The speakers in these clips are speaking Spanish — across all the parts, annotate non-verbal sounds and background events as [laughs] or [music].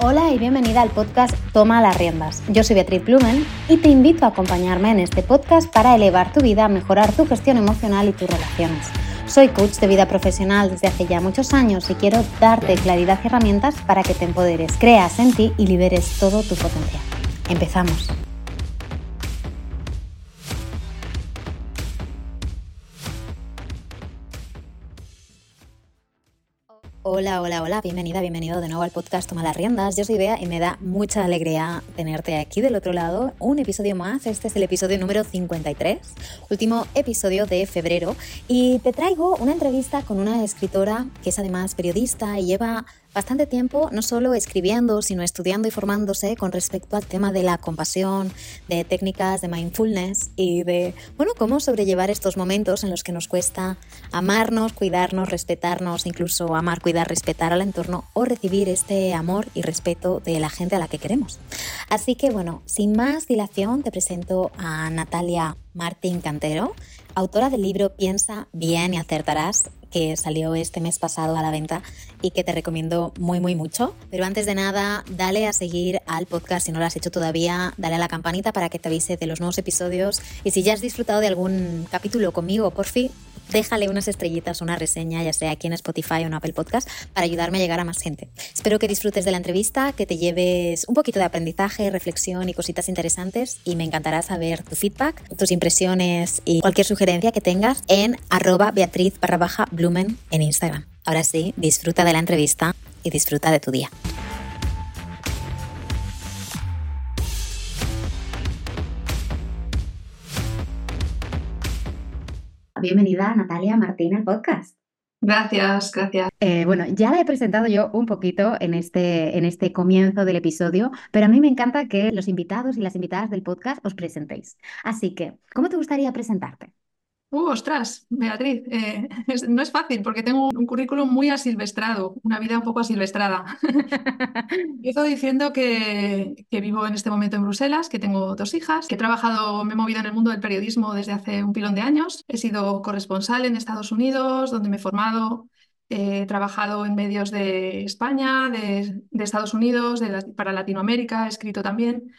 Hola y bienvenida al podcast Toma las riendas. Yo soy Beatriz Blumen y te invito a acompañarme en este podcast para elevar tu vida, mejorar tu gestión emocional y tus relaciones. Soy coach de vida profesional desde hace ya muchos años y quiero darte claridad y herramientas para que te empoderes, creas en ti y liberes todo tu potencial. Empezamos. Hola, hola, hola, bienvenida, bienvenido de nuevo al podcast Toma las Riendas. Yo soy Bea y me da mucha alegría tenerte aquí del otro lado. Un episodio más, este es el episodio número 53, último episodio de febrero. Y te traigo una entrevista con una escritora que es además periodista y lleva bastante tiempo no solo escribiendo, sino estudiando y formándose con respecto al tema de la compasión, de técnicas de mindfulness y de, bueno, cómo sobrellevar estos momentos en los que nos cuesta amarnos, cuidarnos, respetarnos, incluso amar, cuidar, respetar al entorno o recibir este amor y respeto de la gente a la que queremos. Así que, bueno, sin más dilación, te presento a Natalia Martín Cantero, autora del libro Piensa bien y acertarás, que salió este mes pasado a la venta y que te recomiendo muy, muy mucho. Pero antes de nada, dale a seguir al podcast si no lo has hecho todavía, dale a la campanita para que te avise de los nuevos episodios. Y si ya has disfrutado de algún capítulo conmigo, por fin, déjale unas estrellitas, una reseña, ya sea aquí en Spotify o en Apple Podcast, para ayudarme a llegar a más gente. Espero que disfrutes de la entrevista, que te lleves un poquito de aprendizaje, reflexión y cositas interesantes y me encantará saber tu feedback, tus impresiones y cualquier sugerencia que tengas en arroba beatriz blumen en Instagram. Ahora sí, disfruta de la entrevista y disfruta de tu día. Bienvenida Natalia Martín al podcast. Gracias, gracias. Eh, bueno, ya la he presentado yo un poquito en este, en este comienzo del episodio, pero a mí me encanta que los invitados y las invitadas del podcast os presentéis. Así que, ¿cómo te gustaría presentarte? Uh, ostras, Beatriz, eh, [laughs] no es fácil porque tengo un currículum muy asilvestrado, una vida un poco asilvestrada. [laughs] Empiezo diciendo que, vivo en este momento en Bruselas, que tengo dos hijas, que he trabajado, me he movido en el mundo del periodismo desde hace un pilón de años. He sido corresponsal en Estados Unidos, donde me he formado. He trabajado en medios de España, de, Estados Unidos, para Latinoamérica, he escrito también.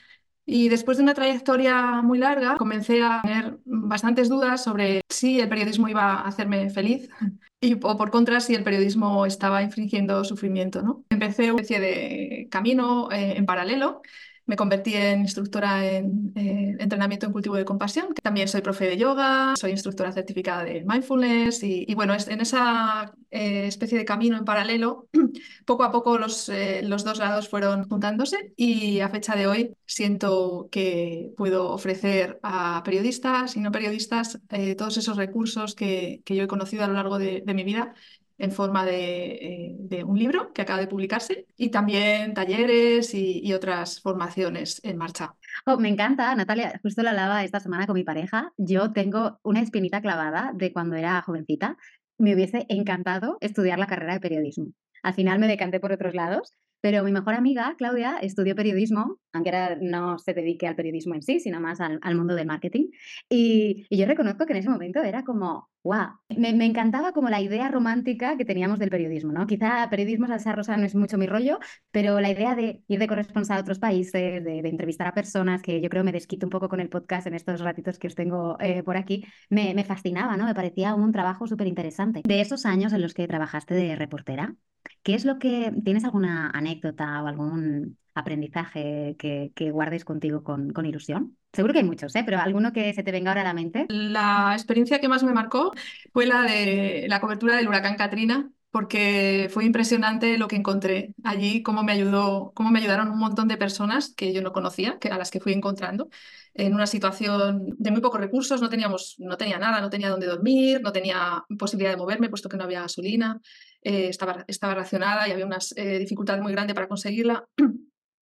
Y después de una trayectoria muy larga, comencé a tener bastantes dudas sobre si el periodismo iba a hacerme feliz [laughs] y o por contra si el periodismo estaba infringiendo sufrimiento. ¿no? Empecé una especie de camino eh, en paralelo me convertí en instructora en eh, entrenamiento en cultivo de compasión. También soy profe de yoga, soy instructora certificada de mindfulness y, bueno, en esa eh, especie de camino en paralelo, [clears throat] poco a poco los, eh, los dos lados fueron juntándose y a fecha de hoy siento que puedo ofrecer a periodistas y no periodistas todos esos recursos que, que, yo he conocido a lo largo de mi vida en forma eh, de, un libro que acaba de publicarse y también talleres y, otras formaciones en marcha. Oh, me encanta, Natalia, justo la hablaba esta semana con mi pareja. Yo tengo una espinita clavada de cuando era jovencita. Me hubiese encantado estudiar la carrera de periodismo. Al final me decanté por otros lados, pero mi mejor amiga, Claudia, estudió periodismo, aunque ahora no se dedique al periodismo en sí, sino más al, mundo del marketing. Y, yo reconozco que en ese momento era como, wow, me, encantaba como la idea romántica que teníamos del periodismo, ¿no? Quizá periodismo salsa rosa no es mucho mi rollo, pero la idea de ir de corresponsal a otros países, de, entrevistar a personas, que yo creo me desquito un poco con el podcast en estos ratitos que os tengo eh, por aquí, me, me fascinaba, ¿no? Me parecía un trabajo súper interesante. De esos años en los que trabajaste de reportera, ¿Qué es lo que tienes alguna anécdota o algún aprendizaje que, guardes contigo con, ilusión? Seguro que hay muchos, ¿eh? pero alguno que se te venga ahora a la mente. La experiencia que más me marcó fue la de la cobertura del huracán Katrina, porque fue impresionante lo que encontré allí, cómo me ayudó, cómo me ayudaron un montón de personas que yo no conocía, que a las que fui encontrando en una situación de muy pocos recursos, no teníamos, no tenía nada, no tenía dónde dormir, no tenía posibilidad de moverme puesto que no había gasolina, eh, estaba, estaba racionada y había una eh, dificultad muy grande para conseguirla.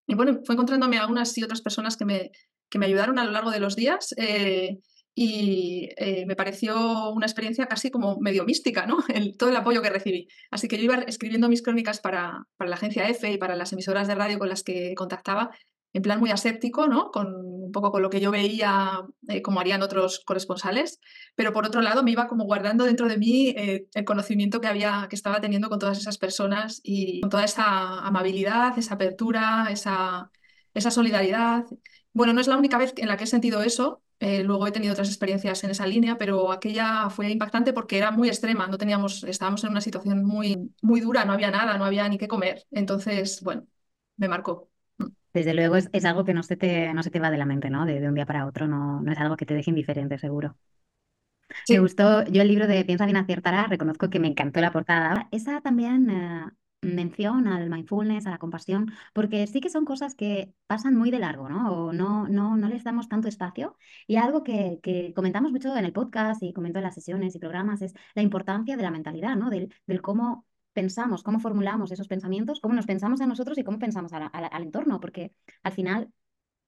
Y bueno, fue encontrándome algunas y otras personas que me, que me ayudaron a lo largo de los días. Eh, y me pareció una experiencia casi como medio mística, ¿no? [laughs] El, todo el apoyo que recibí. Así que yo iba escribiendo mis crónicas para, para, la agencia EFE y para las emisoras de radio con las que contactaba en plan muy aséptico, ¿no? Con un poco con lo que yo veía, eh, como harían otros corresponsales, pero por otro lado me iba como guardando dentro de mí eh, el conocimiento que había, que estaba teniendo con todas esas personas y con toda esa amabilidad, esa apertura, esa, esa solidaridad. Bueno, no es la única vez en la que he sentido eso. Eh, luego he tenido otras experiencias en esa línea, pero aquella fue impactante porque era muy extrema. No teníamos, estábamos en una situación muy, muy dura, no había nada, no había ni qué comer. Entonces, bueno, me marcó. Desde luego es, algo que no se, te, no se te va de la mente, ¿no? De, un día para otro, no, no es algo que te deje indiferente, seguro. Me gustó, yo el libro de Piensa bien aciertará, reconozco que me encantó la portada. Esa también eh, mención al mindfulness, a la compasión, porque sí que son cosas que pasan muy de largo, ¿no? O no, no, no les damos tanto espacio. Y algo que, que comentamos mucho en el podcast y comento en las sesiones y programas es la importancia de la mentalidad, ¿no? Del, del cómo pensamos, cómo formulamos esos pensamientos, cómo nos pensamos a nosotros y cómo pensamos al entorno, porque al final,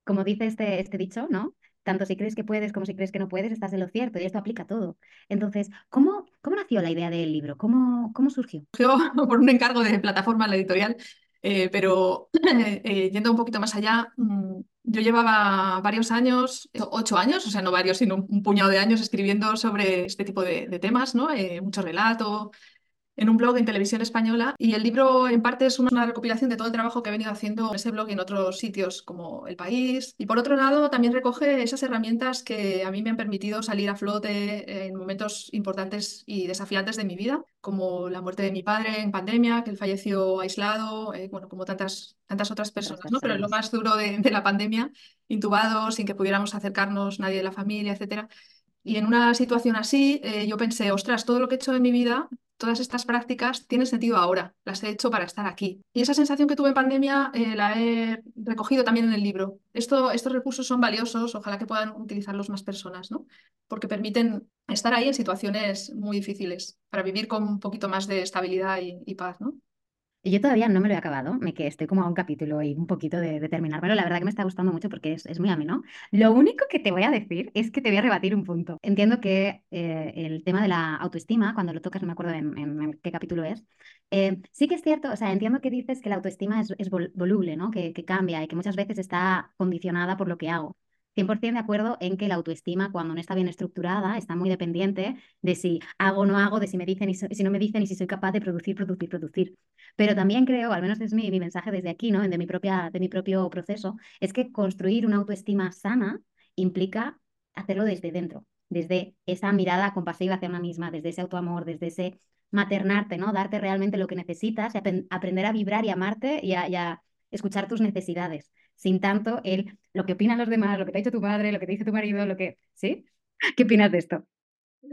como dice este, este dicho, ¿no? Tanto si crees que puedes como si crees que no puedes, estás en lo cierto y esto aplica a todo. Entonces, ¿cómo, cómo nació la idea del libro? ¿Cómo, cómo surgió? Surgió [laughs] por un encargo de plataforma la editorial, eh, pero [clears throat] eh, yendo un poquito más allá, mm, yo llevaba varios años, ocho años, o sea, no varios, sino un, puñado de años escribiendo sobre este tipo de, temas, ¿no? Eh, mucho relato, en un blog en televisión española y el libro en parte es una recopilación de todo el trabajo que he venido haciendo en ese blog y en otros sitios como El País. Y por otro lado también recoge esas herramientas que a mí me han permitido salir a flote en momentos importantes y desafiantes de mi vida, como la muerte de mi padre en pandemia, que él falleció aislado, eh, bueno, como tantas, tantas otras personas, ¿no? Pero lo más duro de, de la pandemia, intubado, sin que pudiéramos acercarnos nadie de la familia, etcétera. Y en una situación así, eh, yo pensé, ostras, todo lo que he hecho en mi vida, todas estas prácticas tienen sentido ahora, las he hecho para estar aquí. Y esa sensación que tuve en pandemia eh, la he recogido también en el libro. Esto, estos recursos son valiosos, ojalá que puedan utilizarlos más personas, ¿no? Porque permiten estar ahí en situaciones muy difíciles, para vivir con un poquito más de estabilidad y, y paz, ¿no? Yo todavía no me lo he acabado, me que estoy como a un capítulo y un poquito de, terminar, pero la verdad que me está gustando mucho porque es, es muy ameno. Lo único que te voy a decir es que te voy a rebatir un punto. Entiendo que eh, el tema de la autoestima, cuando lo tocas, no me acuerdo en, qué capítulo es, eh, sí que es cierto, o sea, entiendo que dices que la autoestima es, es voluble, ¿no? Que, que cambia y que muchas veces está condicionada por lo que hago. 100% de acuerdo en que la autoestima, cuando no está bien estructurada, está muy dependiente de si hago o no hago, de si me dicen si no me dicen y si soy capaz de producir, producir, producir. Pero también creo, al menos es mi, mi mensaje desde aquí, ¿no? de, mi propia, de mi propio proceso, es que construir una autoestima sana implica hacerlo desde dentro, desde esa mirada compasiva hacia una misma, desde ese autoamor, desde ese maternarte, ¿no? Darte realmente lo que necesitas, aprender a vibrar y amarte y a escuchar tus necesidades sin tanto el lo que opinan los demás, lo que te ha dicho tu madre, lo que te dice tu marido, lo que... ¿Sí? [laughs] ¿Qué opinas de esto?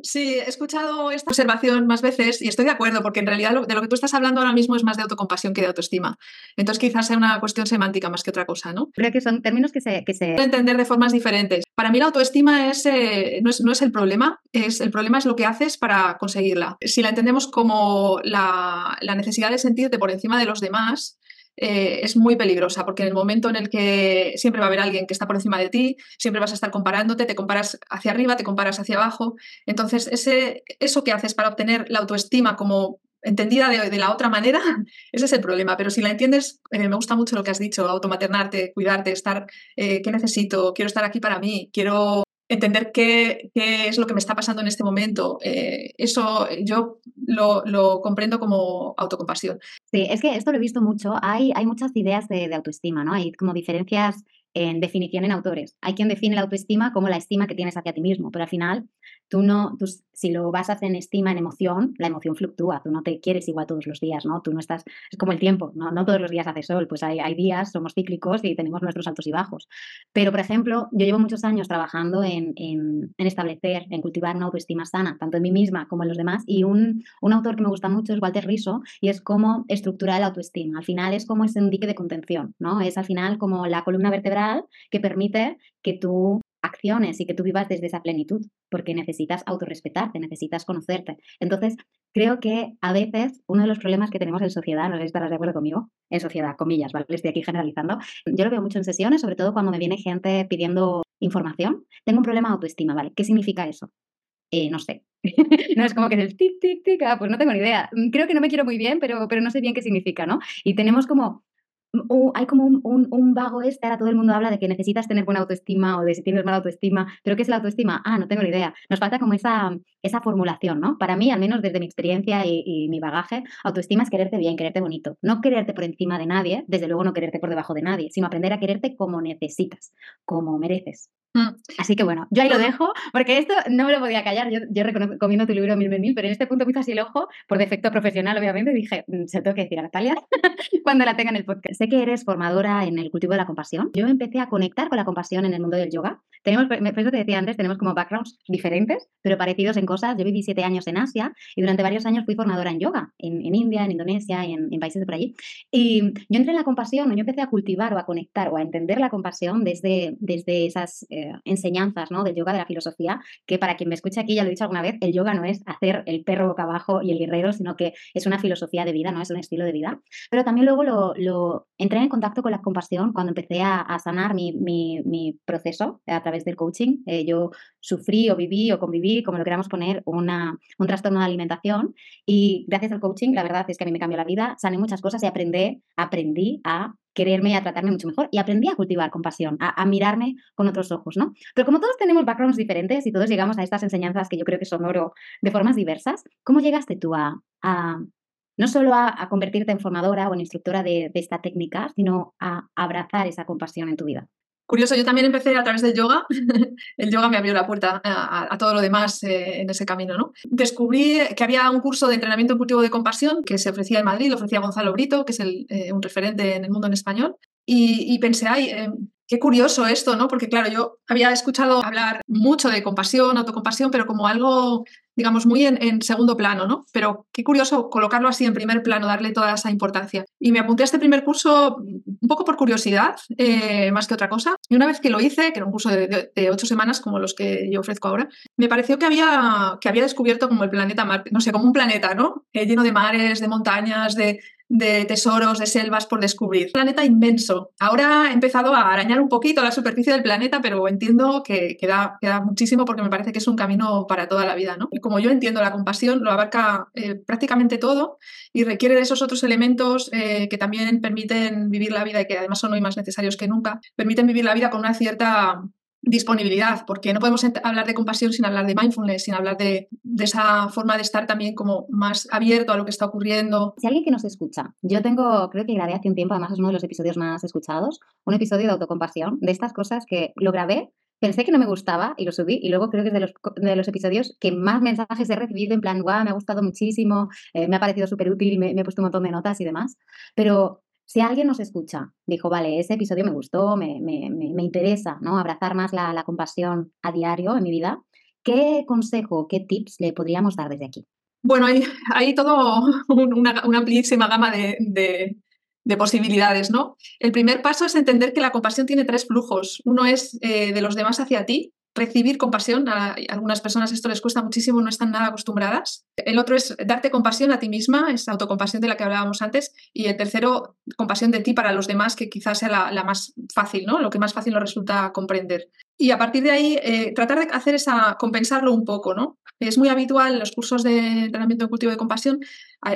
Sí, he escuchado esta observación más veces y estoy de acuerdo, porque en realidad de lo que tú estás hablando ahora mismo es más de autocompasión que de autoestima. Entonces quizás sea una cuestión semántica más que otra cosa, ¿no? Creo que son términos que se... Que se... entender de formas diferentes. Para mí la autoestima es, eh, no, es, no, es, el problema, es, el problema es lo que haces para conseguirla. Si la entendemos como la, la necesidad de sentirte por encima de los demás, eh, es muy peligrosa, porque en el momento en el que siempre va a haber alguien que está por encima de ti, siempre vas a estar comparándote, te comparas hacia arriba, te comparas hacia abajo. Entonces, ese, eso que haces para obtener la autoestima como entendida de, la otra manera, [laughs] ese es el problema. Pero si la entiendes, eh, me gusta mucho lo que has dicho, automaternarte, cuidarte, estar, eh, ¿qué necesito? Quiero estar aquí para mí, quiero entender qué, qué, es lo que me está pasando en este momento. Eh, eso yo lo, lo, comprendo como autocompasión. Sí, es que esto lo he visto mucho. Hay, hay muchas ideas de, de autoestima, ¿no? Hay como diferencias en definición en autores. Hay quien define la autoestima como la estima que tienes hacia ti mismo, pero al final tú no, tú, si lo basas en estima, en emoción, la emoción fluctúa, tú no te quieres igual todos los días, ¿no? Tú no estás, es como el tiempo, no, no todos los días hace sol, pues hay, hay días, somos cíclicos y tenemos nuestros altos y bajos. Pero, por ejemplo, yo llevo muchos años trabajando en, en, en establecer, en cultivar una autoestima sana, tanto en mí misma como en los demás, y un, un autor que me gusta mucho es Walter Riso, y es cómo estructurar la autoestima. Al final es como ese dique de contención, ¿no? Es al final como la columna vertebral que permite que tú acciones y que tú vivas desde esa plenitud, porque necesitas autorrespetarte, necesitas conocerte. Entonces, creo que a veces uno de los problemas que tenemos en sociedad, no sé si estarás de acuerdo conmigo, en sociedad, comillas, ¿vale? Estoy aquí generalizando. Yo lo veo mucho en sesiones, sobre todo cuando me viene gente pidiendo información. Tengo un problema de autoestima, ¿vale? ¿Qué significa eso? Eh, no sé. [laughs] no es como que el tic, tic, tic, ah, pues no tengo ni idea. Creo que no me quiero muy bien, pero, pero no sé bien qué significa, ¿no? Y tenemos como hay como un, vago este, ahora todo el mundo habla de que necesitas tener buena autoestima o de si tienes mala autoestima, pero ¿qué es la autoestima? Ah, no tengo ni idea. Nos falta como esa, esa formulación, ¿no? Para mí, al menos desde mi experiencia y, y, mi bagaje, autoestima es quererte bien, quererte bonito. No quererte por encima de nadie, desde luego no quererte por debajo de nadie, sino aprender a quererte como necesitas, como mereces. Mm. Así que bueno, yo ahí lo dejo, porque esto no me lo podía callar. Yo, yo recomiendo tu libro Mil Mil, pero en este punto me hizo así el ojo, por defecto profesional, obviamente, dije, mm, se lo tengo que decir a Natalia [laughs] cuando la tenga en el podcast. Sé que eres formadora en el cultivo de la compasión. Yo empecé a conectar con la compasión en el mundo del yoga. Tenemos, por eso te decía antes, tenemos como backgrounds diferentes, pero parecidos en cosas. Yo viví siete años en Asia y durante varios años fui formadora en yoga, en, India, en Indonesia y en, países de por allí. Y yo entré en la compasión, yo empecé a cultivar o a conectar o a entender la compasión desde, desde esas eh, enseñanzas ¿no? del yoga, de la filosofía, que para quien me escuche aquí, ya lo he dicho alguna vez, el yoga no es hacer el perro boca abajo y el guerrero, sino que es una filosofía de vida, no es un estilo de vida. Pero también luego lo, lo entré en contacto con la compasión cuando empecé a, sanar mi, mi, mi, proceso a través del coaching. Eh, yo sufrí o viví o conviví, como lo queramos poner, una, un trastorno de alimentación y gracias al coaching, la verdad es que a mí me cambió la vida, sané muchas cosas y aprendí, aprendí a quererme y a tratarme mucho mejor y aprendí a cultivar compasión, a, mirarme con otros ojos, ¿no? Pero como todos tenemos backgrounds diferentes y todos llegamos a estas enseñanzas que yo creo que son oro de formas diversas, ¿cómo llegaste tú a, a no solo a, convertirte en formadora o en instructora de, esta técnica, sino a abrazar esa compasión en tu vida? Curioso, yo también empecé a través del yoga. [laughs] El yoga me abrió la puerta a, todo lo demás eh, en ese camino. ¿no? Descubrí que había un curso de entrenamiento cultivo de compasión que se ofrecía en Madrid, lo ofrecía Gonzalo Brito, que es eh, un referente en el mundo en español. Y, pensé, ay, eh, qué curioso esto, ¿no? Porque claro, yo había escuchado hablar mucho de compasión, autocompasión, pero como algo digamos, muy en, segundo plano, ¿no? Pero qué curioso colocarlo así en primer plano, darle toda esa importancia. Y me apunté a este primer curso un poco por curiosidad, eh, más que otra cosa. Y una vez que lo hice, que era un curso de, ocho semanas como los que yo ofrezco ahora, me pareció que había, que había descubierto como el planeta Marte, no sé, como un planeta, ¿no? Eh, lleno de mares, de montañas, de, de tesoros, de selvas por descubrir. Planeta inmenso. Ahora he empezado a arañar un poquito la superficie del planeta, pero entiendo que queda, queda muchísimo porque me parece que es un camino para toda la vida. ¿no? como yo entiendo la compasión, lo abarca eh, prácticamente todo y requiere de esos otros elementos eh, que también permiten vivir la vida y que además son hoy más necesarios que nunca, permiten vivir la vida con una cierta disponibilidad, porque no podemos hablar de compasión sin hablar de mindfulness, sin hablar de, esa forma de estar también como más abierto a lo que está ocurriendo. Si alguien que nos escucha, yo tengo, creo que grabé hace un tiempo, además es uno de los episodios más escuchados, un episodio de autocompasión, de estas cosas que lo grabé, pensé que no me gustaba y lo subí y luego creo que es de los, de los episodios que más mensajes he recibido en plan, guau, me ha gustado muchísimo, eh, me ha parecido súper útil, me, me he puesto un montón de notas y demás, pero si alguien nos escucha, dijo, vale, ese episodio me gustó, me, interesa, ¿no? Abrazar más la, compasión a diario en mi vida, ¿qué consejo, qué tips le podríamos dar desde aquí? Bueno, hay, hay todo [laughs] una, amplísima gama de, posibilidades, ¿no? El primer paso es entender que la compasión tiene tres flujos. Uno es eh, de los demás hacia ti, recibir compasión. A algunas personas esto les cuesta muchísimo, no están nada acostumbradas. El otro es darte compasión a ti misma, es autocompasión de la que hablábamos antes. Y el tercero, compasión de ti para los demás, que quizás sea la, más fácil, ¿no? Lo que más fácil nos resulta comprender. Y a partir de ahí, eh, tratar de hacer esa, compensarlo un poco, ¿no? Es muy habitual en los cursos de entrenamiento de cultivo de compasión,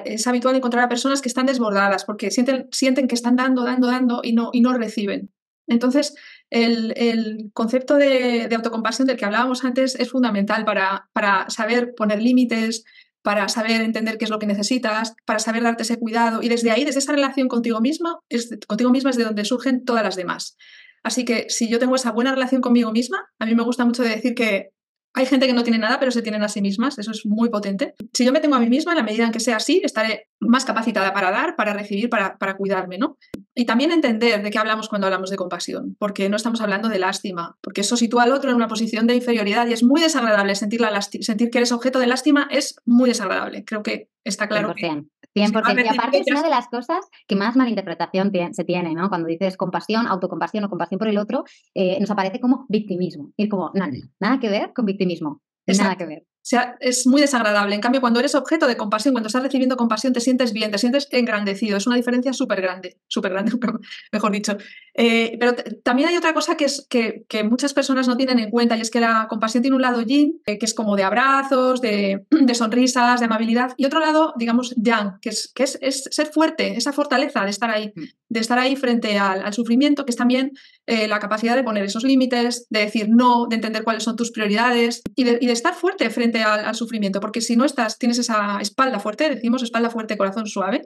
es habitual encontrar a personas que están desbordadas porque sienten, sienten que están dando, dando, dando y no, y no reciben. Entonces, el, concepto de, autocompasión del que hablábamos antes es fundamental para, para saber poner límites, para saber entender qué es lo que necesitas, para saber darte ese cuidado. Y desde ahí, desde esa relación contigo misma, es, contigo misma es de donde surgen todas las demás. Así que si yo tengo esa buena relación conmigo misma, a mí me gusta mucho decir que hay gente que no tiene nada, pero se tienen a sí mismas, eso es muy potente. Si yo me tengo a mí misma, en la medida en que sea así, estaré más capacitada para dar, para recibir, para, para cuidarme, ¿no? Y también entender de qué hablamos cuando hablamos de compasión, porque no estamos hablando de lástima, porque eso sitúa al otro en una posición de inferioridad y es muy desagradable sentir, la sentir que eres objeto de lástima, es muy desagradable. Creo que está claro. 100%. 100%. Y aparte es una de las cosas que más malinterpretación se tiene, ¿no? Cuando dices compasión, autocompasión o compasión por el otro, eh, nos aparece como victimismo. Y como, nada, nada que ver con victimismo. Nada que ver. O sea, es muy desagradable. En cambio, cuando eres objeto de compasión, cuando estás recibiendo compasión, te sientes bien, te sientes engrandecido. Es una diferencia súper grande, súper grande, [laughs] mejor dicho. Eh, pero también hay otra cosa que, es, que, muchas personas no tienen en cuenta y es que la compasión tiene un lado yin, eh, que es como de abrazos, de, [clears throat] sonrisas, de amabilidad, y otro lado, digamos, yang, que, es, que es, ser fuerte, esa fortaleza de estar ahí, mm. de estar ahí frente al, sufrimiento, que es también eh, la capacidad de poner esos límites, de decir no, de entender cuáles son tus prioridades y de, estar fuerte frente al, al, sufrimiento, porque si no estás, tienes esa espalda fuerte, decimos espalda fuerte, corazón suave,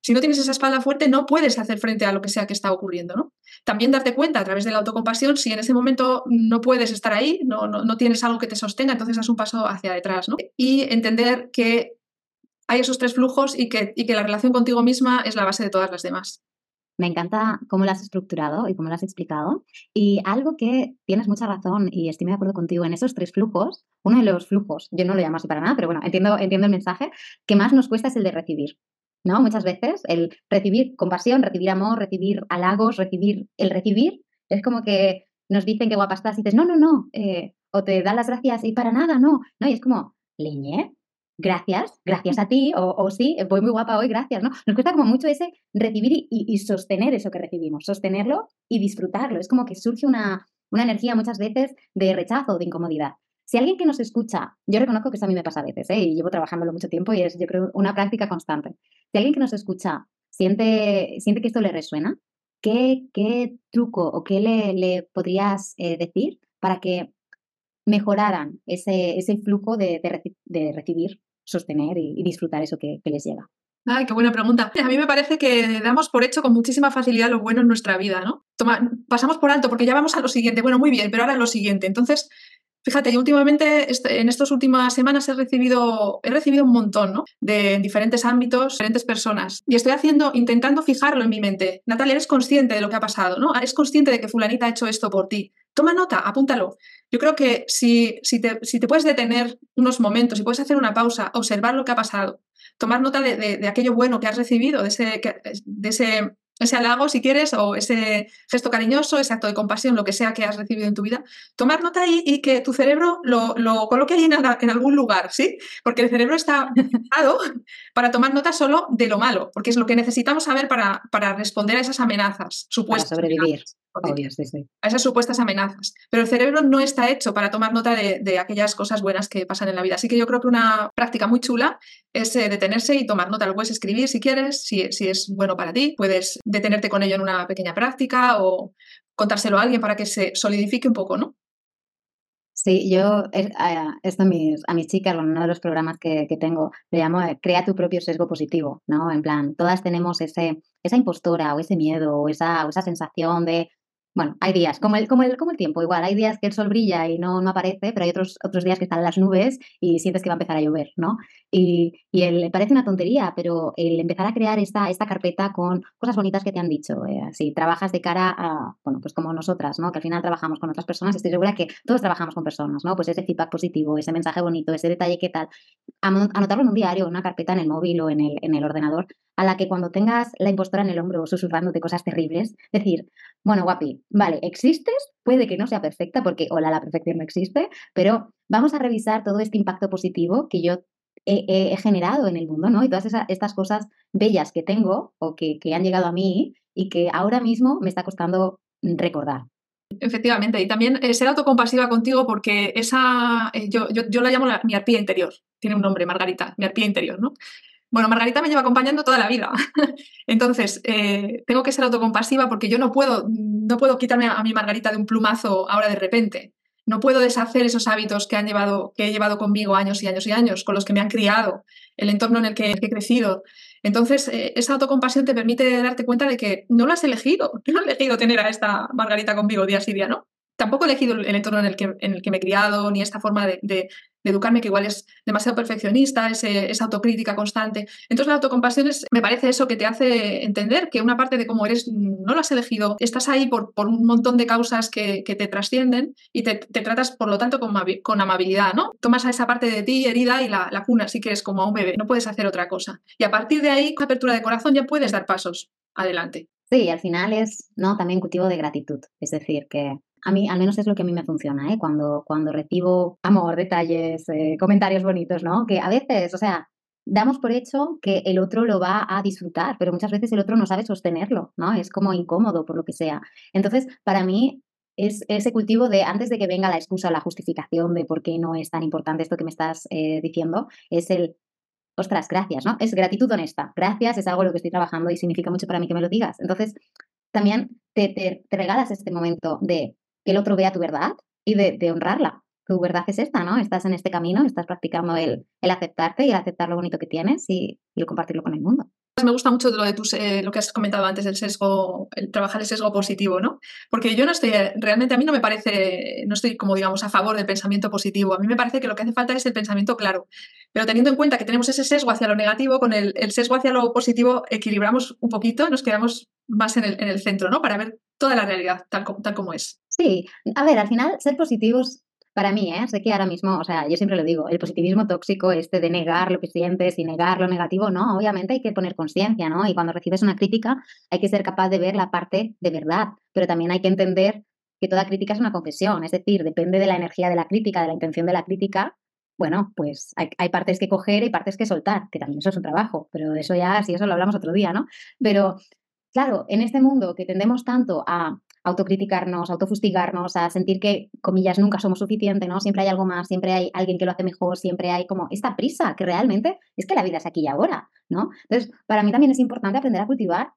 si no tienes esa espalda fuerte no puedes hacer frente a lo que sea que está ocurriendo, ¿no? También darte cuenta a través de la autocompasión si en ese momento no puedes estar ahí, no, no, tienes algo que te sostenga, entonces haz un paso hacia detrás, ¿no? Y entender que hay esos tres flujos y que, y que la relación contigo misma es la base de todas las demás. Me encanta cómo lo has estructurado y cómo lo has explicado. Y algo que tienes mucha razón y estoy de acuerdo contigo en esos tres flujos, uno de los flujos, yo no lo llamo así para nada, pero bueno, entiendo, entiendo el mensaje, que más nos cuesta es el de recibir. ¿No? Muchas veces el recibir compasión, recibir amor, recibir halagos, recibir, el recibir es como que nos dicen que guapa estás y dices, no, no, no, eh, o te dan las gracias y para nada, no, no, y es como, leñe, gracias, gracias a ti, o, sí, voy muy guapa hoy, gracias, ¿no? Nos cuesta como mucho ese recibir y, y, sostener eso que recibimos, sostenerlo y disfrutarlo. Es como que surge una, una energía muchas veces de rechazo, de incomodidad. Si alguien que nos escucha, yo reconozco que eso a mí me pasa a veces, ¿eh? y llevo trabajándolo mucho tiempo y es, yo creo, una práctica constante. Si alguien que nos escucha siente, siente que esto le resuena, ¿qué, qué truco o qué le, le podrías eh, decir para que mejoraran ese, ese flujo de, de, recibir, sostener y, disfrutar eso que, les llega? Ay, qué buena pregunta. A mí me parece que damos por hecho con muchísima facilidad lo bueno en nuestra vida, ¿no? Pasamos por alto porque ya vamos a lo siguiente. Bueno, muy bien, pero ahora lo siguiente. Entonces, Fíjate, yo últimamente, en estas últimas semanas he recibido, he recibido un montón, ¿no? De diferentes ámbitos, diferentes personas. Y estoy haciendo, intentando fijarlo en mi mente. Natalia, eres consciente de lo que ha pasado, ¿no? Eres consciente de que fulanita ha hecho esto por ti. Toma nota, apúntalo. Yo creo que si, si, te, si te puedes detener unos momentos, si puedes hacer una pausa, observar lo que ha pasado, tomar nota de, de, aquello bueno que has recibido, de ese, de ese ese halago, si quieres, o ese gesto cariñoso, ese acto de compasión, lo que sea que has recibido en tu vida, tomar nota ahí y que tu cerebro lo, coloque ahí en, algún lugar, ¿sí? Porque el cerebro está preparado [laughs] para tomar nota solo de lo malo, porque es lo que necesitamos saber para, para responder a esas amenazas supuestas. Para sobrevivir. A esas supuestas amenazas. Pero el cerebro no está hecho para tomar nota de, aquellas cosas buenas que pasan en la vida. Así que yo creo que una práctica muy chula es eh, detenerse y tomar nota. Lo puedes escribir si quieres, si, si es bueno para ti. Puedes detenerte con ello en una pequeña práctica o contárselo a alguien para que se solidifique un poco, ¿no? Sí, yo, eh, esto a mis, a mis chicas, bueno, uno de los programas que, que tengo, le llamo eh, Crea tu propio sesgo positivo, ¿no? En plan, todas tenemos ese, esa impostora o ese miedo o esa, o esa sensación de bueno, hay días, como el, como, el, como el tiempo, igual, hay días que el sol brilla y no, no aparece, pero hay otros, otros días que están las nubes y sientes que va a empezar a llover, ¿no? Y, y el, parece una tontería, pero el empezar a crear esta, esta carpeta con cosas bonitas que te han dicho, eh, si trabajas de cara a, bueno, pues como nosotras, ¿no? Que al final trabajamos con otras personas, estoy segura que todos trabajamos con personas, ¿no? Pues ese feedback positivo, ese mensaje bonito, ese detalle que tal, anotarlo en un diario, en una carpeta en el móvil o en el, en el ordenador, a la que cuando tengas la impostora en el hombro susurrándote cosas terribles, decir, bueno, guapi, vale, existes, puede que no sea perfecta, porque hola, la perfección no existe, pero vamos a revisar todo este impacto positivo que yo he, generado en el mundo, ¿no? Y todas estas cosas bellas que tengo o que, han llegado a mí y que ahora mismo me está costando recordar. Efectivamente, y también eh, ser autocompasiva contigo porque esa, eh, yo, yo, la llamo mi arpía interior, tiene un nombre, Margarita, mi arpía interior, ¿no? Bueno, Margarita me lleva acompañando toda la vida. [laughs] Entonces, eh, tengo que ser autocompasiva porque yo no puedo, no puedo quitarme a, mi Margarita de un plumazo ahora de repente. No puedo deshacer esos hábitos que, han llevado, que he llevado conmigo años y años y años, con los que me han criado, el entorno en el que, he crecido. Entonces, eh, esa autocompasión te permite darte cuenta de que no lo has elegido. [laughs] No he elegido tener a esta Margarita conmigo día sí día, ¿no? Tampoco he elegido el entorno en el que, en el que me he criado, ni esta forma de, educarme que igual es demasiado perfeccionista, esa autocrítica constante. Entonces la autocompasión es, me parece eso que te hace entender que una parte de cómo eres no lo has elegido, estás ahí por, por un montón de causas que, te trascienden y te, tratas por lo tanto con, con, amabilidad, ¿no? Tomas a esa parte de ti herida y la, la cuna, si quieres, como a un bebé, no puedes hacer otra cosa. Y a partir de ahí, con apertura de corazón, ya puedes dar pasos adelante. Sí, al final es ¿no? también cultivo de gratitud, es decir, que a mí, al menos es lo que a mí me funciona, ¿eh? Cuando, cuando recibo amor, detalles, eh, comentarios bonitos, ¿no? Que a veces, o sea, damos por hecho que el otro lo va a disfrutar, pero muchas veces el otro no sabe sostenerlo, ¿no? Es como incómodo por lo que sea. Entonces, para mí, es ese cultivo de antes de que venga la excusa o la justificación de por qué no es tan importante esto que me estás eh, diciendo, es el, ostras, gracias, ¿no? Es gratitud honesta. Gracias, es algo en lo que estoy trabajando y significa mucho para mí que me lo digas. Entonces, también te, te, regalas este momento de que el otro vea tu verdad y de, honrarla. Tu verdad es esta, ¿no? Estás en este camino, estás practicando el, el aceptarte y el aceptar lo bonito que tienes y, y el compartirlo con el mundo. Me gusta mucho lo de tus, lo que has comentado antes, el sesgo, el trabajar el sesgo positivo, ¿no? Porque yo no estoy, realmente a mí no me parece, no estoy como digamos a favor del pensamiento positivo. A mí me parece que lo que hace falta es el pensamiento claro. Pero teniendo en cuenta que tenemos ese sesgo hacia lo negativo, con el, el sesgo hacia lo positivo equilibramos un poquito, nos quedamos más en el, en el centro, ¿no? Para ver toda la realidad tal, tal como es. Sí, a ver, al final ser positivos para mí, ¿eh? sé que ahora mismo, o sea, yo siempre lo digo, el positivismo tóxico, este de negar lo que sientes y negar lo negativo, no, obviamente hay que poner conciencia, ¿no? Y cuando recibes una crítica hay que ser capaz de ver la parte de verdad, pero también hay que entender que toda crítica es una confesión, es decir, depende de la energía de la crítica, de la intención de la crítica, bueno, pues hay, hay, partes que coger y partes que soltar, que también eso es un trabajo, pero eso ya, si eso lo hablamos otro día, ¿no? Pero claro, en este mundo que tendemos tanto a autocriticarnos, autofustigarnos, a sentir que, comillas, nunca somos suficientes, ¿no? Siempre hay algo más, siempre hay alguien que lo hace mejor, siempre hay como esta prisa, que realmente es que la vida es aquí y ahora, ¿no? Entonces, para mí también es importante aprender a cultivar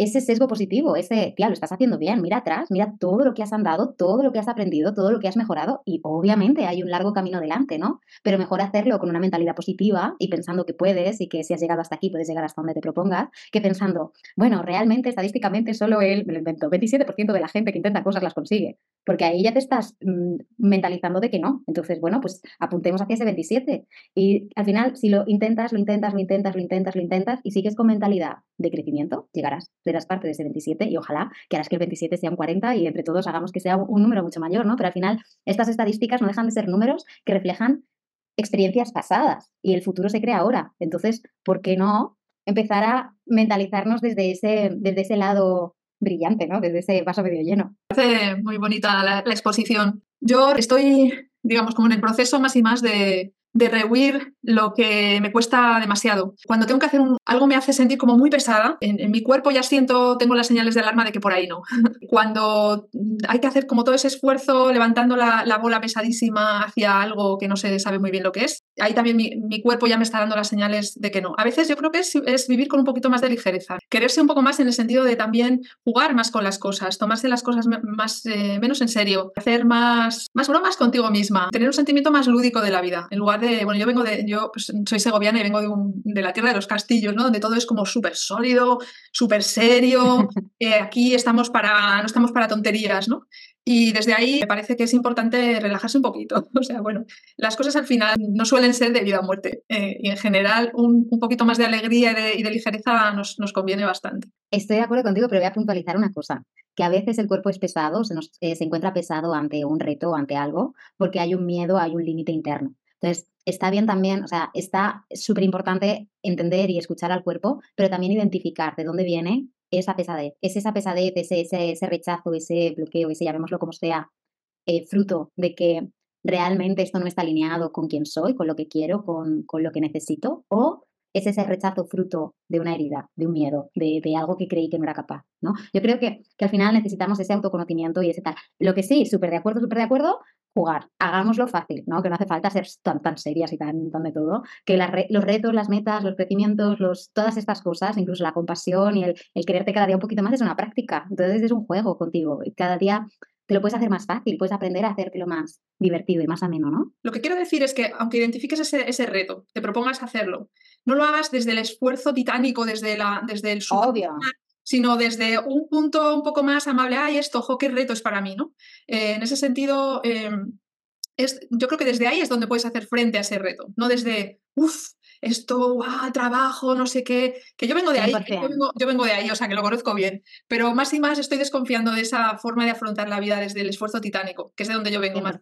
ese sesgo positivo, ese, tía, lo estás haciendo bien, mira atrás, mira todo lo que has andado, todo lo que has aprendido, todo lo que has mejorado y obviamente hay un largo camino delante, ¿no? Pero mejor hacerlo con una mentalidad positiva y pensando que puedes y que si has llegado hasta aquí puedes llegar hasta donde te propongas, que pensando, bueno, realmente estadísticamente solo el, me lo invento, 27% de la gente que intenta cosas las consigue, porque ahí ya te estás mmm, mentalizando de que no. Entonces, bueno, pues apuntemos hacia ese 27 y al final si lo intentas, lo intentas, lo intentas, lo intentas, lo intentas y sigues con mentalidad de crecimiento, llegarás serás parte de ese 27 y ojalá que harás que el 27 sea un 40 y entre todos hagamos que sea un número mucho mayor, ¿no? Pero al final estas estadísticas no dejan de ser números que reflejan experiencias pasadas y el futuro se crea ahora. Entonces, ¿por qué no empezar a mentalizarnos desde ese, desde ese lado brillante, ¿no? Desde ese vaso medio lleno. Parece muy bonita la, la exposición. Yo estoy, digamos, como en el proceso más y más de, de rehuir lo que me cuesta demasiado. Cuando tengo que hacer algo me hace sentir como muy pesada. En, mi cuerpo ya siento, tengo las señales de alarma de que por ahí no. [laughs] Cuando hay que hacer como todo ese esfuerzo levantando la, la, bola pesadísima hacia algo que no se sabe muy bien lo que es, ahí también mi, mi, cuerpo ya me está dando las señales de que no. A veces yo creo que es, es, vivir con un poquito más de ligereza, quererse un poco más en el sentido de también jugar más con las cosas, tomarse las cosas más, eh, menos en serio, hacer más, más bromas contigo misma, tener un sentimiento más lúdico de la vida, en lugar de, bueno, yo vengo de, yo pues, soy segoviana y vengo de, un, de, la tierra de los castillos, ¿no? Donde todo es como súper sólido, súper serio, [laughs] eh, aquí estamos para, no estamos para tonterías, ¿no? Y desde ahí me parece que es importante relajarse un poquito. [laughs] O sea, bueno, las cosas al final no suelen ser de vida o muerte. Eh, y en general, un, un, poquito más de alegría y de, y de ligereza nos, nos, conviene bastante. Estoy de acuerdo contigo, pero voy a puntualizar una cosa. Que a veces el cuerpo es pesado, se, nos, eh, se encuentra pesado ante un reto o ante algo, porque hay un miedo, hay un límite interno. Entonces, está bien también, o sea, está súper importante entender y escuchar al cuerpo, pero también identificar de dónde viene esa pesadez. Es esa pesadez, ese, ese, ese rechazo, ese bloqueo, ese llamémoslo como sea, eh, fruto de que realmente esto no está alineado con quién soy, con lo que quiero, con, con lo que necesito, o es ese rechazo fruto de una herida, de un miedo, de, de, algo que creí que no era capaz, ¿no? Yo creo que, que al final necesitamos ese autoconocimiento y ese tal. Lo que sí, súper de acuerdo, súper de acuerdo, jugar. Hagámoslo fácil, ¿no? Que no hace falta ser tan, tan serias y tan, tan de todo. Que re, los retos, las metas, los crecimientos, los, todas estas cosas, incluso la compasión y el, el, quererte cada día un poquito más, es una práctica. Entonces es un juego contigo. Y cada día te lo puedes hacer más fácil, puedes aprender a hacértelo más divertido y más ameno, ¿no? Lo que quiero decir es que, aunque identifiques ese, ese reto, te propongas hacerlo, no lo hagas desde el esfuerzo titánico, desde, la, desde el Obvio sino desde un punto un poco más amable, ay, esto, ojo, qué reto es para mí, ¿no? Eh, en ese sentido, eh, es, yo creo que desde ahí es donde puedes hacer frente a ese reto, no desde, uff, esto, trabajo, no sé qué, que yo vengo de ahí, yo vengo, yo vengo, de ahí, o sea, que lo conozco bien, pero más y más estoy desconfiando de esa forma de afrontar la vida desde el esfuerzo titánico, que es de donde yo vengo 100%, más.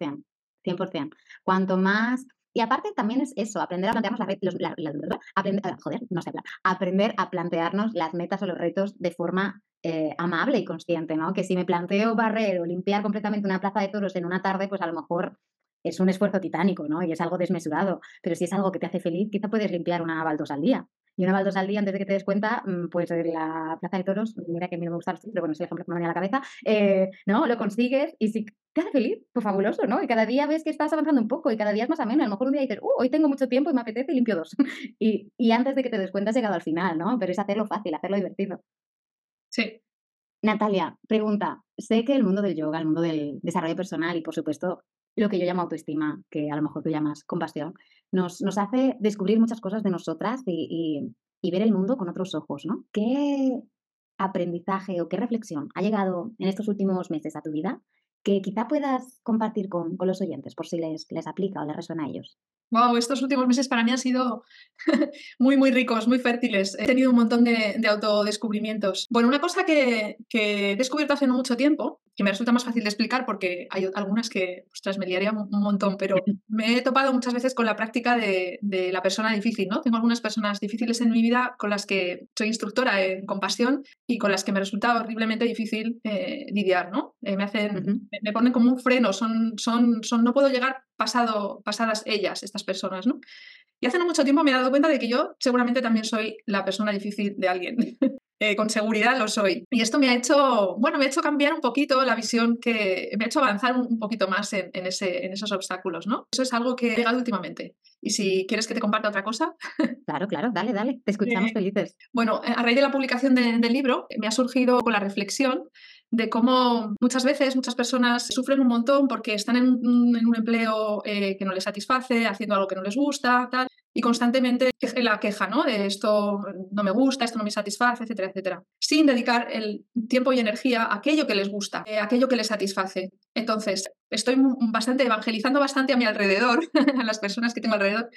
100%. Cuanto más y aparte también es eso, aprender a plantearnos las, la, ah, joder, no sé aprender a plantearnos las metas o los retos de forma eh, amable y consciente, ¿no? Que si me planteo barrer o limpiar completamente una plaza de toros en una tarde, pues a lo mejor es un esfuerzo titánico, ¿no? Y es algo desmesurado. Pero si es algo que te hace feliz, quizá puedes limpiar una baldosa al día. Y una baldosa al día, antes de que te des cuenta, mm, pues la Plaza de Toros, mira que a mí no me gusta, pero bueno, es el ejemplo que me venía a la cabeza, eh, ¿no? Lo consigues y si te hace feliz, pues fabuloso, ¿no? Y cada día ves que estás avanzando un poco y cada día es más ameno. A lo mejor un día dices, uh, hoy tengo mucho tiempo y me apetece y limpio dos. [laughs] y, y antes de que te des cuenta has llegado al final, ¿no? Pero es hacerlo fácil, hacerlo divertido. Sí. Natalia, pregunta, sé que el mundo del yoga, el mundo del desarrollo personal y por supuesto lo que yo llamo autoestima, que a lo mejor tú llamas compasión, nos, nos hace descubrir muchas cosas de nosotras y, y, ver el mundo con otros ojos, ¿no? ¿Qué aprendizaje o qué reflexión ha llegado en estos últimos meses a tu vida que quizá puedas compartir con, con los oyentes por si les, les aplica o les resuena a ellos? Wow, estos últimos meses para mí han sido [laughs] muy, muy ricos, muy fértiles. He tenido un montón de, de autodescubrimientos. Bueno, una cosa que, que, he descubierto hace no mucho tiempo, que me resulta más fácil de explicar porque hay algunas que, ostras, me liaría un montón, pero me he topado muchas veces con la práctica de, de, la persona difícil, ¿no? Tengo algunas personas difíciles en mi vida con las que soy instructora en compasión y con las que me resulta horriblemente difícil eh, lidiar, ¿no? Eh, me hacen, uh -huh. me, ponen como un freno, son, son, son, no puedo llegar pasado, pasadas ellas, estas personas, ¿no? Y hace no mucho tiempo me he dado cuenta de que yo seguramente también soy la persona difícil de alguien. [laughs] eh, con seguridad lo soy. Y esto me ha hecho, bueno, me ha hecho cambiar un poquito la visión que, me ha hecho avanzar un poquito más en, en, ese, en esos obstáculos, ¿no? Eso es algo que he llegado últimamente. Y si quieres que te comparta otra cosa. [laughs] Claro, claro, dale, dale, te escuchamos eh, felices. Bueno, a raíz de la publicación de, del libro, me ha surgido con la reflexión de cómo muchas veces muchas personas sufren un montón porque están en un, empleo eh, que no les satisface, haciendo algo que no les gusta, tal, y constantemente la queja, ¿no? De esto no me gusta, esto no me satisface, etcétera, etcétera, sin dedicar el tiempo y energía a aquello que les gusta, a eh, aquello que les satisface. Entonces, estoy bastante evangelizando bastante a mi alrededor, [laughs] a las personas que tengo alrededor,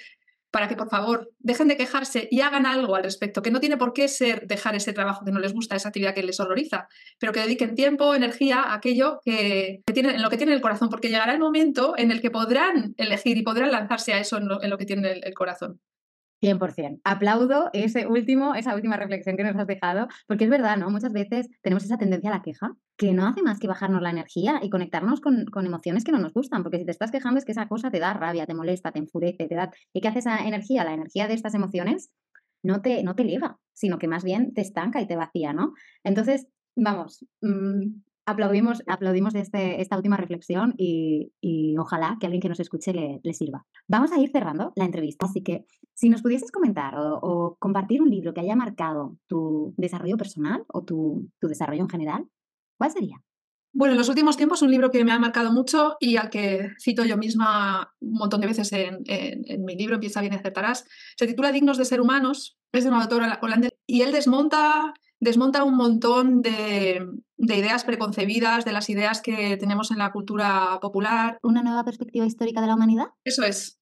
para que por favor dejen de quejarse y hagan algo al respecto, que no tiene por qué ser dejar ese trabajo que no les gusta, esa actividad que les horroriza, pero que dediquen tiempo, energía a aquello que, tienen, en lo que tienen el corazón, porque llegará el momento en el que podrán elegir y podrán lanzarse a eso en lo, en lo que tienen el corazón. 100%. Aplaudo ese último, esa última reflexión que nos has dejado, porque es verdad, ¿no? Muchas veces tenemos esa tendencia a la queja, que no hace más que bajarnos la energía y conectarnos con, con, emociones que no nos gustan, porque si te estás quejando es que esa cosa te da rabia, te molesta, te enfurece, te da... ¿Y qué hace esa energía? La energía de estas emociones no te, no te eleva, sino que más bien te estanca y te vacía, ¿no? Entonces, vamos, mmm, aplaudimos, aplaudimos este, esta última reflexión y, y, ojalá que alguien que nos escuche le, le, sirva. Vamos a ir cerrando la entrevista, así que si nos pudieses comentar o, o compartir un libro que haya marcado tu desarrollo personal o tu, tu desarrollo en general, ¿cuál sería? Bueno, en los últimos tiempos un libro que me ha marcado mucho y al que cito yo misma un montón de veces en, en, en mi libro Empieza bien acertarás, se titula Dignos de ser humanos, es de un autor holandés y él desmonta desmonta un montón de, de, ideas preconcebidas, de las ideas que tenemos en la cultura popular. ¿Una nueva perspectiva histórica de la humanidad? Eso es.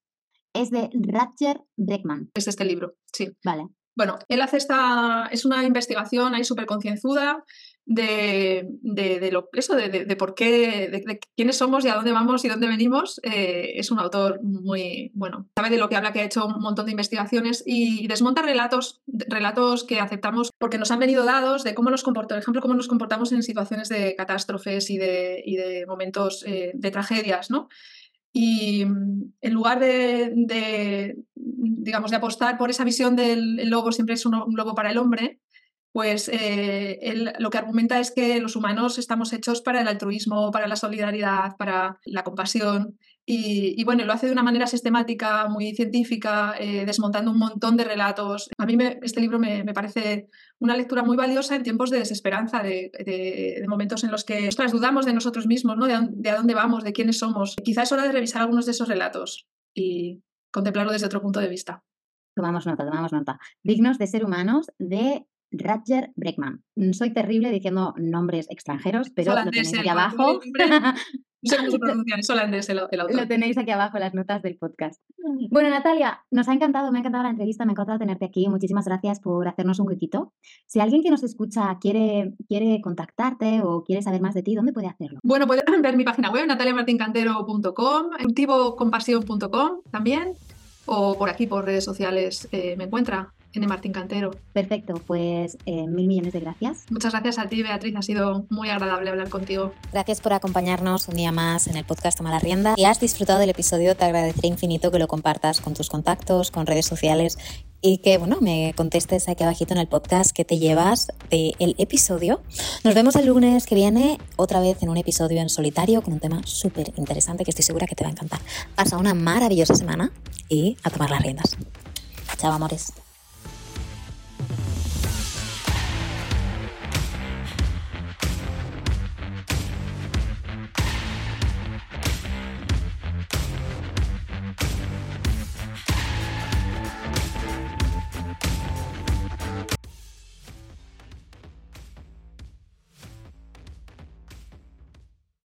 Es de Rutger Bregman. Es este libro, sí. Vale. Bueno, él hace esta, es una investigación ahí súper concienzuda de, de, de, lo, eso, de, de por qué, de, quiénes somos y a dónde vamos y dónde venimos. Eh, es un autor muy, bueno, sabe de lo que habla, que ha hecho un montón de investigaciones y desmonta relatos, relatos que aceptamos porque nos han venido dados de cómo nos comportamos, por ejemplo, cómo nos comportamos en situaciones de catástrofes y de, y momentos eh, de tragedias, ¿no? Y en lugar de, de, digamos, de apostar por esa visión del lobo siempre es un, un lobo para el hombre, pues eh, él lo que argumenta es que los humanos estamos hechos para el altruismo, para la solidaridad, para la compasión. Y, bueno, lo hace de una manera sistemática, muy científica, eh, desmontando un montón de relatos. A mí me, este libro me, parece una lectura muy valiosa en tiempos de desesperanza, de, momentos en los que nosotras dudamos de nosotros mismos, ¿no? de, de a dónde vamos, de quiénes somos. Quizá es hora de revisar algunos de esos relatos y contemplarlo desde otro punto de vista. Tomamos nota, tomamos nota. Dignos de ser humanos de Rutger Bregman. Mm, soy terrible diciendo nombres extranjeros, pero lo tenéis aquí abajo. [laughs] No sé cómo se pronuncia, es holandés el, el, autor. Lo tenéis aquí abajo en las notas del podcast. Bueno, Natalia, nos ha encantado, me ha encantado la entrevista, me ha encantado tenerte aquí. Muchísimas gracias por hacernos un huequito. Si alguien que nos escucha quiere, quiere contactarte o quiere saber más de ti, ¿dónde puede hacerlo? Bueno, pueden ver mi página web, nataliamartincantero.com, cultivocompasión.com también, o por aquí, por redes sociales, eh, me encuentra. N. Martín Cantero. Perfecto, pues eh, mil millones de gracias. Muchas gracias a ti, Beatriz. Ha sido muy agradable hablar contigo. Gracias por acompañarnos un día más en el podcast Toma la Rienda. Si has disfrutado del episodio, te agradeceré infinito que lo compartas con tus contactos, con redes sociales y que bueno, me contestes aquí abajito en el podcast que te llevas del episodio. Nos vemos el lunes que viene, otra vez en un episodio en solitario con un tema súper interesante que estoy segura que te va a encantar. Pasa una maravillosa semana y a tomar las riendas. Chao, amores.